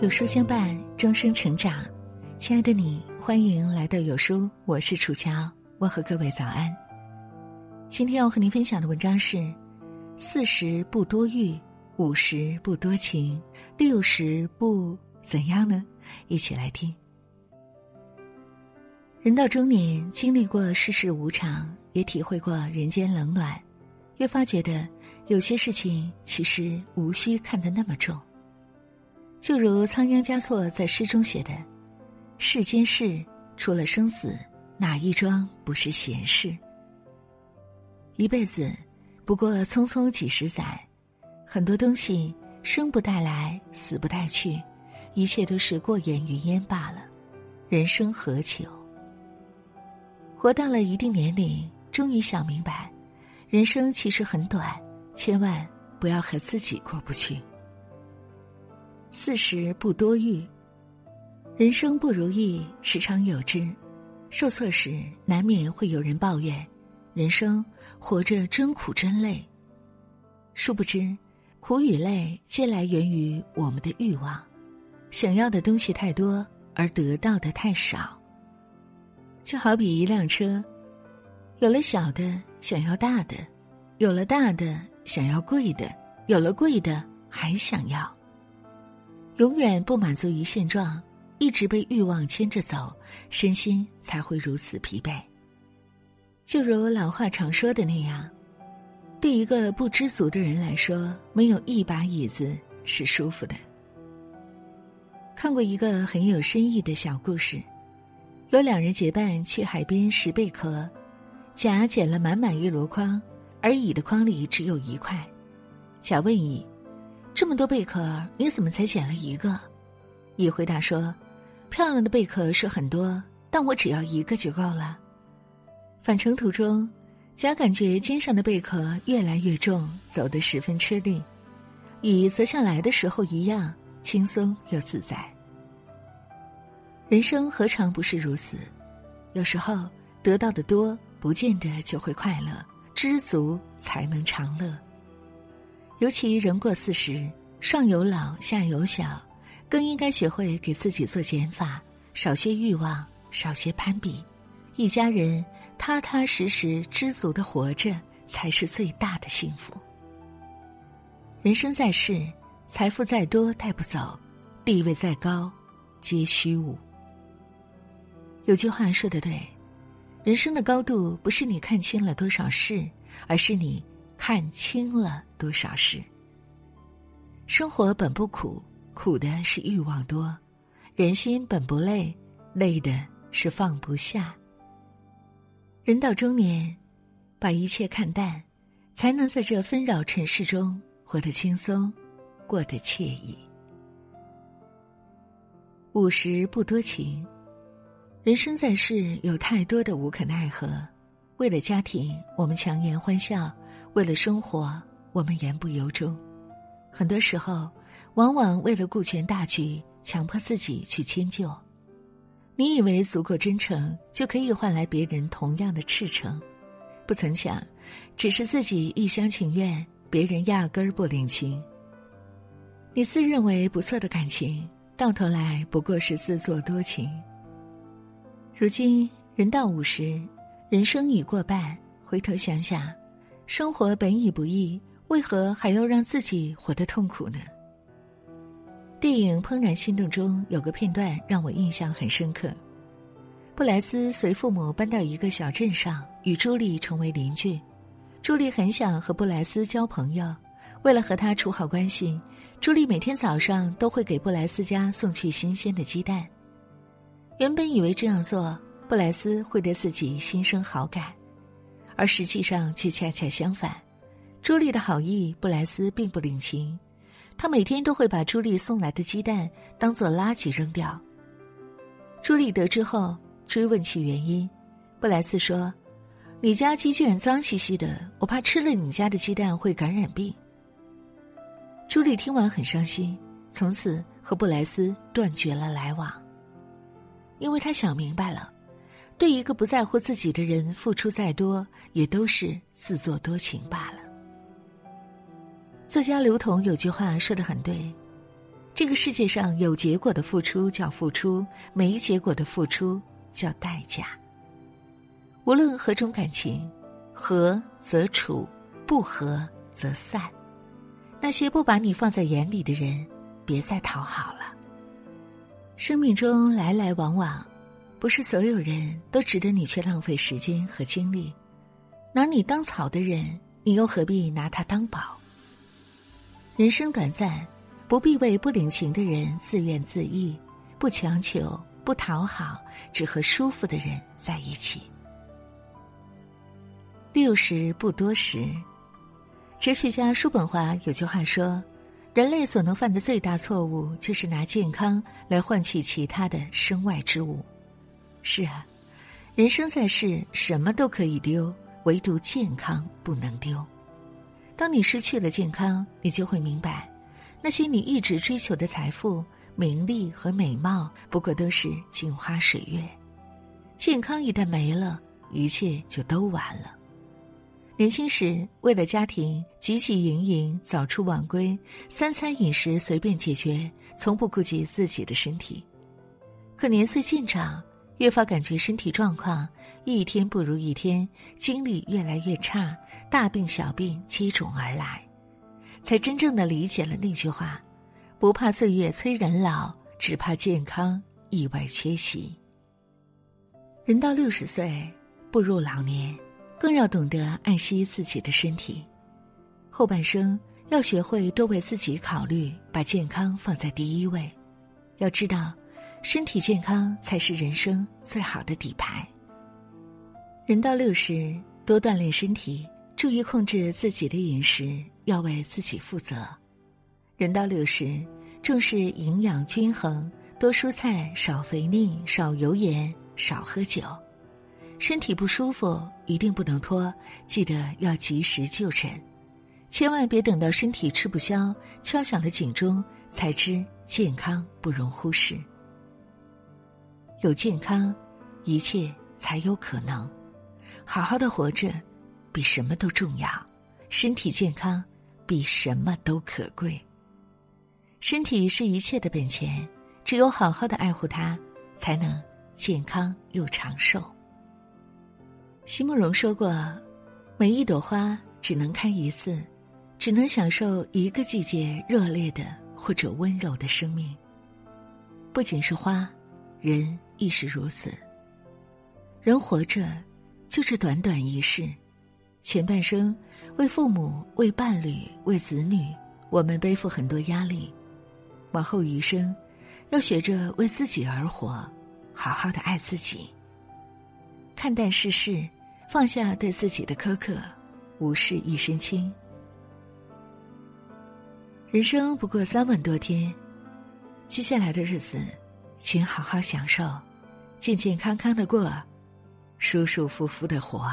有书相伴，终生成长。亲爱的你，欢迎来到有书，我是楚乔，问候各位早安。今天要和您分享的文章是：四十不多欲，五十不多情，六十不怎样呢？一起来听。人到中年，经历过世事无常，也体会过人间冷暖，越发觉得有些事情其实无需看得那么重。就如仓央嘉措在诗中写的：“世间事，除了生死，哪一桩不是闲事？一辈子不过匆匆几十载，很多东西生不带来，死不带去，一切都是过眼云烟罢了。人生何求？活到了一定年龄，终于想明白，人生其实很短，千万不要和自己过不去。”四十不多欲。人生不如意时常有之，受挫时难免会有人抱怨：“人生活着真苦真累。”殊不知，苦与累皆来源于我们的欲望，想要的东西太多，而得到的太少。就好比一辆车，有了小的想要大的，有了大的想要贵的，有了贵的还想要。永远不满足于现状，一直被欲望牵着走，身心才会如此疲惫。就如老话常说的那样，对一个不知足的人来说，没有一把椅子是舒服的。看过一个很有深意的小故事，有两人结伴去海边拾贝壳，甲捡了满满一箩筐，而乙的筐里只有一块。甲问乙。这么多贝壳，你怎么才捡了一个？乙回答说：“漂亮的贝壳是很多，但我只要一个就够了。”返程途中，甲感觉肩上的贝壳越来越重，走得十分吃力；乙则像来的时候一样轻松又自在。人生何尝不是如此？有时候得到的多，不见得就会快乐；知足才能长乐。尤其人过四十，上有老下有小，更应该学会给自己做减法，少些欲望，少些攀比，一家人踏踏实实、知足的活着，才是最大的幸福。人生在世，财富再多带不走，地位再高，皆虚无。有句话说的对，人生的高度不是你看清了多少事，而是你。看清了多少事？生活本不苦，苦的是欲望多；人心本不累，累的是放不下。人到中年，把一切看淡，才能在这纷扰尘世中活得轻松，过得惬意。五十不多情，人生在世有太多的无可奈何，为了家庭，我们强颜欢笑。为了生活，我们言不由衷。很多时候，往往为了顾全大局，强迫自己去迁就。你以为足够真诚，就可以换来别人同样的赤诚，不曾想，只是自己一厢情愿，别人压根儿不领情。你自认为不错的感情，到头来不过是自作多情。如今人到五十，人生已过半，回头想想。生活本已不易，为何还要让自己活得痛苦呢？电影《怦然心动》中有个片段让我印象很深刻。布莱斯随父母搬到一个小镇上，与朱莉成为邻居。朱莉很想和布莱斯交朋友，为了和他处好关系，朱莉每天早上都会给布莱斯家送去新鲜的鸡蛋。原本以为这样做，布莱斯会对自己心生好感。而实际上却恰恰相反，朱莉的好意，布莱斯并不领情。他每天都会把朱莉送来的鸡蛋当做垃圾扔掉。朱莉得知后追问其原因，布莱斯说：“你家鸡圈脏兮兮的，我怕吃了你家的鸡蛋会感染病。”朱莉听完很伤心，从此和布莱斯断绝了来往，因为他想明白了。对一个不在乎自己的人付出再多，也都是自作多情罢了。作家刘同有句话说的很对：“这个世界上有结果的付出叫付出，没结果的付出叫代价。无论何种感情，合则处，不合则散。那些不把你放在眼里的人，别再讨好了。生命中来来往往，不是所有人都值得你去浪费时间和精力。拿你当草的人，你又何必拿他当宝？人生短暂，不必为不领情的人自怨自艾，不强求，不讨好，只和舒服的人在一起。六十不多时。哲学家叔本华有句话说：“人类所能犯的最大错误，就是拿健康来换取其他的身外之物。”是啊，人生在世，什么都可以丢，唯独健康不能丢。当你失去了健康，你就会明白，那些你一直追求的财富、名利和美貌，不过都是镜花水月。健康一旦没了，一切就都完了。年轻时为了家庭汲汲营营、早出晚归，三餐饮食随便解决，从不顾及自己的身体。可年岁渐长，越发感觉身体状况一天不如一天，精力越来越差，大病小病接踵而来，才真正的理解了那句话：不怕岁月催人老，只怕健康意外缺席。人到六十岁，步入老年。更要懂得爱惜自己的身体，后半生要学会多为自己考虑，把健康放在第一位。要知道，身体健康才是人生最好的底牌。人到六十，多锻炼身体，注意控制自己的饮食，要为自己负责。人到六十，重视营养均衡，多蔬菜，少肥腻，少油盐，少喝酒。身体不舒服一定不能拖，记得要及时就诊，千万别等到身体吃不消，敲响了警钟才知健康不容忽视。有健康，一切才有可能。好好的活着，比什么都重要。身体健康，比什么都可贵。身体是一切的本钱，只有好好的爱护它，才能健康又长寿。席慕容说过：“每一朵花只能开一次，只能享受一个季节热烈的或者温柔的生命。不仅是花，人亦是如此。人活着，就是短短一世，前半生为父母、为伴侣、为子女，我们背负很多压力；往后余生，要学着为自己而活，好好的爱自己，看淡世事。”放下对自己的苛刻，无事一身轻。人生不过三万多天，接下来的日子，请好好享受，健健康康的过，舒舒服服的活。